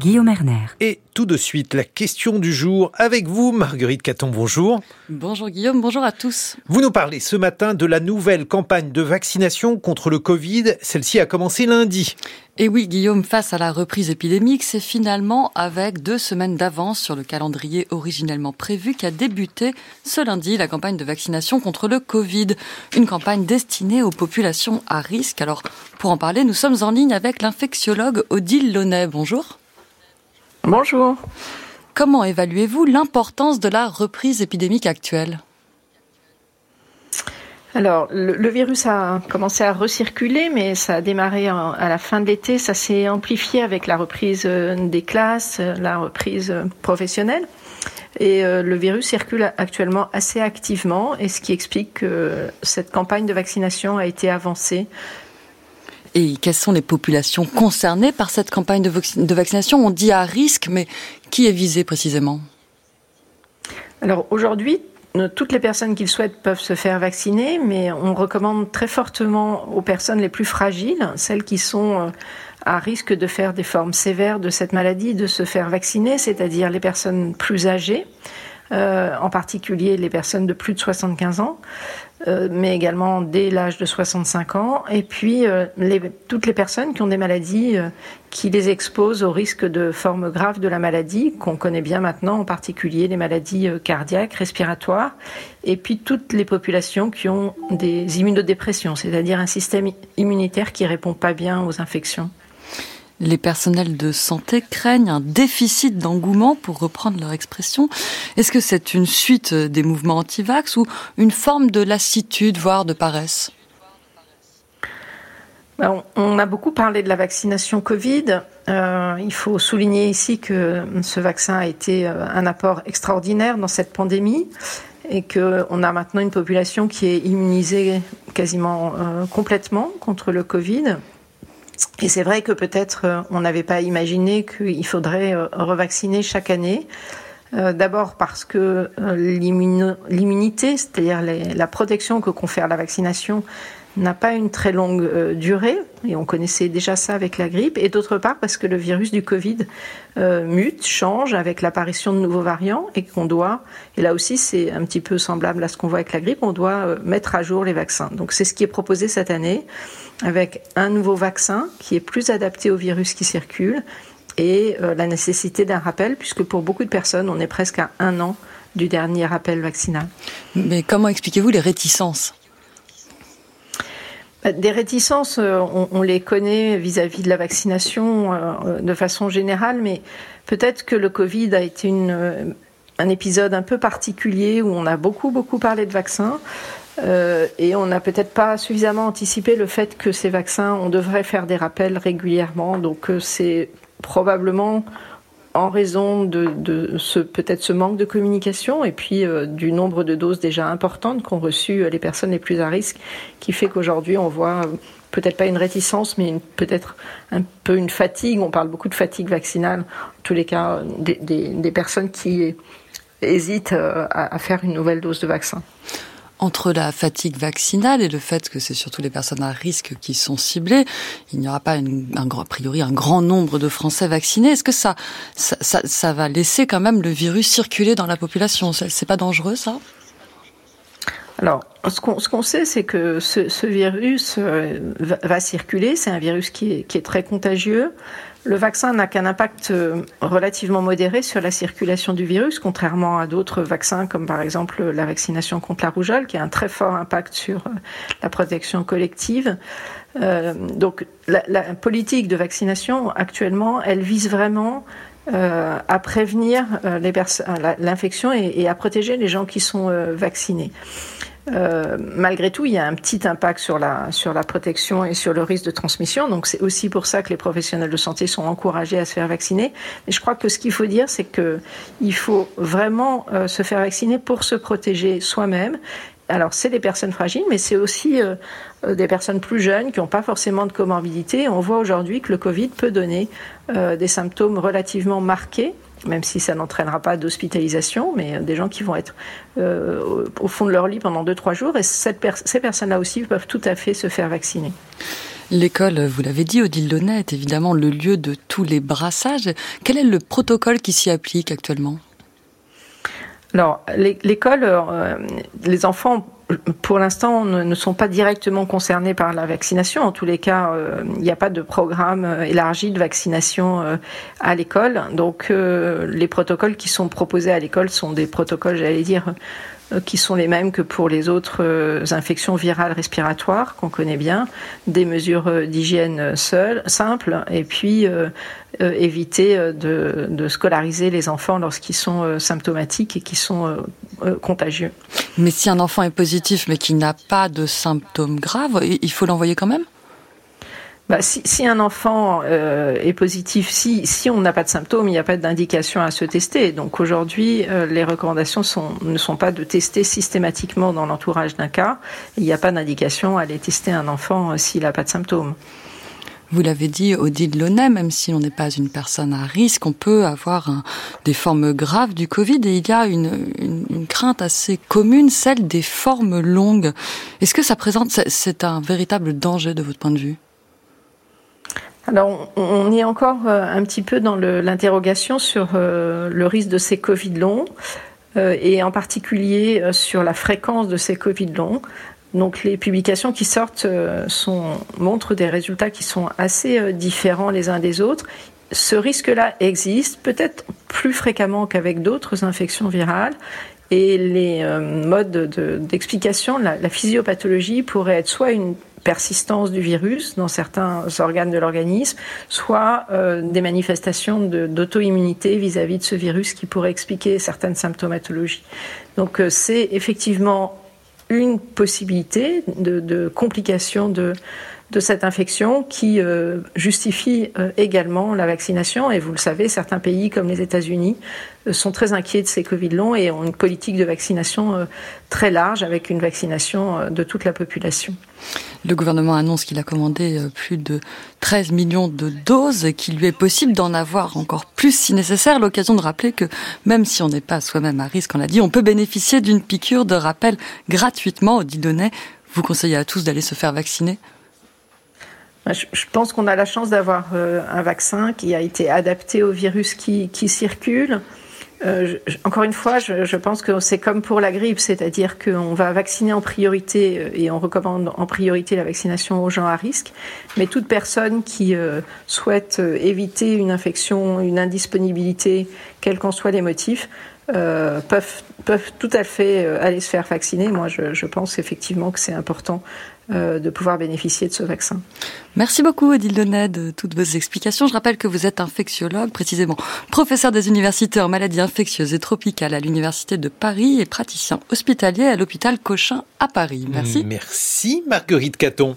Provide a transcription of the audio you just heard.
Guillaume Erner. Et tout de suite, la question du jour avec vous, Marguerite Caton, bonjour. Bonjour Guillaume, bonjour à tous. Vous nous parlez ce matin de la nouvelle campagne de vaccination contre le Covid. Celle-ci a commencé lundi. Et oui, Guillaume, face à la reprise épidémique, c'est finalement avec deux semaines d'avance sur le calendrier originellement prévu qu'a débuté ce lundi la campagne de vaccination contre le Covid. Une campagne destinée aux populations à risque. Alors, pour en parler, nous sommes en ligne avec l'infectiologue Odile Launay. Bonjour. Bonjour. Comment évaluez-vous l'importance de la reprise épidémique actuelle? Alors, le, virus a commencé à recirculer, mais ça a démarré à la fin de l'été. Ça s'est amplifié avec la reprise euh, des classes, euh, la reprise euh, professionnelle. Et le virus circule actuellement assez activement, et ce qui explique que cette campagne de vaccination a été avancée et quelles sont les populations concernées par cette campagne de, vaccination? On dit à risque, mais qui est visé précisément? Alors aujourd'hui, toutes les personnes qui le souhaitent peuvent se faire vacciner, mais on recommande très fortement aux personnes les plus fragiles, celles qui sont euh, à risque de faire des formes sévères de cette maladie, de se faire vacciner, c'est-à-dire les personnes plus âgées, euh, en particulier les personnes de plus de 75 ans, euh, mais également dès l'âge de 65 ans, et puis euh, les, toutes les personnes qui ont des maladies qui les exposent au risque de formes graves de la maladie, qu'on connaît bien maintenant, en particulier les maladies cardiaques, respiratoires, et puis toutes les populations qui ont des immunodépressions, c'est-à-dire un système immunitaire qui répond pas bien aux infections les personnels de santé craignent un déficit d'engouement, pour reprendre leur expression. Est-ce que c'est une suite des mouvements anti-vax ou une forme de lassitude, voire de paresse? Ben, on a beaucoup parlé de la vaccination Covid. Euh, il faut souligner ici que ce vaccin a été euh, un apport extraordinaire dans cette pandémie et qu'on a maintenant une population qui est immunisée quasiment euh, complètement contre le Covid. Et c'est vrai que peut-être euh, on n'avait pas imaginé qu'il faudrait euh, revacciner chaque année. Euh, d'abord parce que l'immunité, c'est-à-dire la protection que confère la vaccination, n'a pas une très longue euh, durée, et on connaissait déjà ça avec la grippe, et d'autre part parce que le virus du Covid euh, mute, change avec l'apparition de nouveaux variants, et qu'on doit, et là aussi c'est un petit peu semblable à ce qu'on voit avec la grippe, on doit euh, mettre à jour les vaccins. Donc c'est ce qui est proposé cette année, avec un nouveau vaccin qui est plus adapté au virus qui circule, et la nécessité d'un rappel, puisque pour beaucoup de personnes, on est presque à un an du dernier rappel vaccinal. Mais comment expliquez-vous les réticences? Des réticences, euh, on, les connaît vis-à-vis de la vaccination euh, de façon générale, mais peut-être que le Covid a été euh, un épisode un peu particulier où on a beaucoup, beaucoup parlé de vaccins. et on n'a peut-être pas suffisamment anticipé le fait que ces vaccins, on devrait faire des rappels régulièrement. Donc c'est probablement en raison de, ce peut-être ce manque de communication et puis euh, du nombre de doses déjà importantes qu'ont reçues euh, les personnes les plus à risque, qui fait qu'aujourd'hui on voit euh, peut-être pas une réticence, mais peut-être un peu une fatigue. On parle beaucoup de fatigue vaccinale, en tous les cas des, personnes qui hésitent à faire une nouvelle dose de vaccin entre la fatigue vaccinale et le fait que c'est surtout les personnes à risque qui sont ciblées, il n'y aura pas un, a priori un grand nombre de Français vaccinés. Est-ce que ça, ça, ça, va laisser quand même le virus circuler dans la population? C'est pas dangereux ça? Alors, ce qu'on sait, c'est que ce, ce virus euh, va, circuler. C'est un virus qui est, qui est, très contagieux. Le vaccin n'a qu'un impact euh, relativement modéré sur la circulation du virus, contrairement à d'autres vaccins, comme par exemple la vaccination contre la rougeole, qui a un très fort impact sur euh, la protection collective. Euh, donc, la, politique de vaccination actuellement, elle vise vraiment à prévenir l'infection et, à protéger les gens qui sont vaccinés. Euh, malgré tout, il y a un petit impact sur la, protection et sur le risque de transmission. Donc, c'est aussi pour ça que les professionnels de santé sont encouragés à se faire vacciner. Mais je crois que ce qu'il faut dire, c'est qu'il faut vraiment euh, se faire vacciner pour se protéger soi-même. Alors, c'est des personnes fragiles, mais c'est aussi euh, des personnes plus jeunes qui n'ont pas forcément de comorbidité. On voit aujourd'hui que le Covid peut donner des symptômes relativement marqués même si ça n'entraînera pas d'hospitalisation, mais des gens qui vont être euh, au fond de leur lit pendant 2-3 jours. Et cette ces personnes-là aussi peuvent tout à fait se faire vacciner. L'école, vous l'avez dit, Odile Launay, est évidemment le lieu de tous les brassages. Quel est le protocole qui s'y applique actuellement? Alors, l'école, euh, les enfants, pour l'instant, ne, sont pas directement concernés par la vaccination. En tous les cas, euh, il n'y a pas de programme euh, élargi de vaccination à l'école. Donc, les protocoles qui sont proposés à l'école sont des protocoles, j'allais dire, euh, qui sont les mêmes que pour les autres euh, infections virales respiratoires qu'on connaît bien, des mesures euh, d'hygiène simples, et puis éviter de, scolariser les enfants lorsqu'ils sont symptomatiques et qui sont contagieux. Mais si un enfant est positif mais qui n'a pas de symptômes graves, il faut l'envoyer quand même? Bah, si, si, un enfant euh, est positif, si, si on n'a pas de symptômes, il n'y a pas d'indication à se tester. Donc aujourd'hui, euh, les recommandations sont, ne sont pas de tester systématiquement dans l'entourage d'un cas. Il n'y a pas d'indication à aller tester un enfant euh, s'il n'a pas de symptômes. Vous l'avez dit, Odile Launay, même si l'on n'est pas une personne à risque, on peut avoir un, des formes graves du Covid et il y a une, une, une crainte assez commune, celle des formes longues. Est-ce que ça présente, c'est un véritable danger de votre point de vue? Alors, on, est encore euh, un petit peu dans l'interrogation sur euh, le risque de ces Covid longs euh, et en particulier sur la fréquence de ces Covid longs. Donc, les publications qui sortent montrent des résultats qui sont assez différents les uns des autres. Ce risque-là existe, peut-être plus fréquemment qu'avec d'autres infections virales. Et les modes d'explication, la physiopathologie pourrait être soit une persistance du virus dans certains organes de l'organisme, soit euh, des manifestations d'auto-immunité vis-à-vis de ce virus qui pourrait expliquer certaines symptomatologies. Donc euh, c'est effectivement une possibilité de, de complication de, de cette infection qui euh, justifie euh, également la vaccination. Et vous le savez, certains pays comme les États-Unis euh, sont très inquiets de ces Covid longs et ont une politique de vaccination très large avec une vaccination de toute la population. Le gouvernement annonce qu'il a commandé plus de 13 millions de doses et qu'il lui est possible d'en avoir encore plus si nécessaire. L'occasion de rappeler que même si on n'est pas soi-même à risque, on l'a dit, on peut bénéficier d'une piqûre de rappel gratuitement au Didonnet. Vous conseillez à tous d'aller se faire vacciner je pense qu'on a la chance d'avoir euh, un vaccin qui a été adapté au virus qui, circule. Euh, encore une fois, je, pense que c'est comme pour la grippe, c'est-à-dire qu'on va vacciner en priorité euh, et on recommande en priorité la vaccination aux gens à risque. Mais toute personne qui souhaite éviter une infection, une indisponibilité, quels qu'en soient les motifs, peuvent, peuvent tout à fait aller se faire vacciner. Moi, je, je pense effectivement que c'est important euh, de pouvoir bénéficier de ce vaccin. Merci beaucoup Odile Donnet de toutes vos explications. Je rappelle que vous êtes infectiologue, précisément professeur des universités en maladies infectieuses et tropicales à l'Université de Paris et praticien hospitalier à l'hôpital Cochin à Paris. Merci. Merci Marguerite Caton.